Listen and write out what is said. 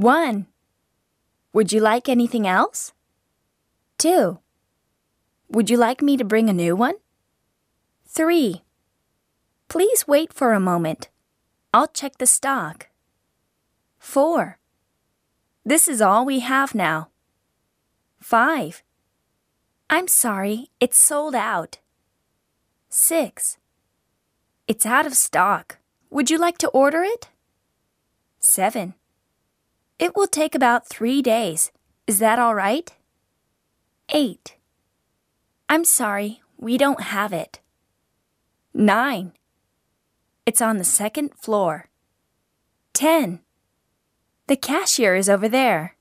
1. Would you like anything else? 2. Would you like me to bring a new one? 3. Please wait for a moment. I'll check the stock. 4. This is all we have now. 5. I'm sorry, it's sold out. 6. It's out of stock. Would you like to order it? 7. It will take about three days. Is that all right? 8. I'm sorry, we don't have it. 9. It's on the second floor. 10. The cashier is over there.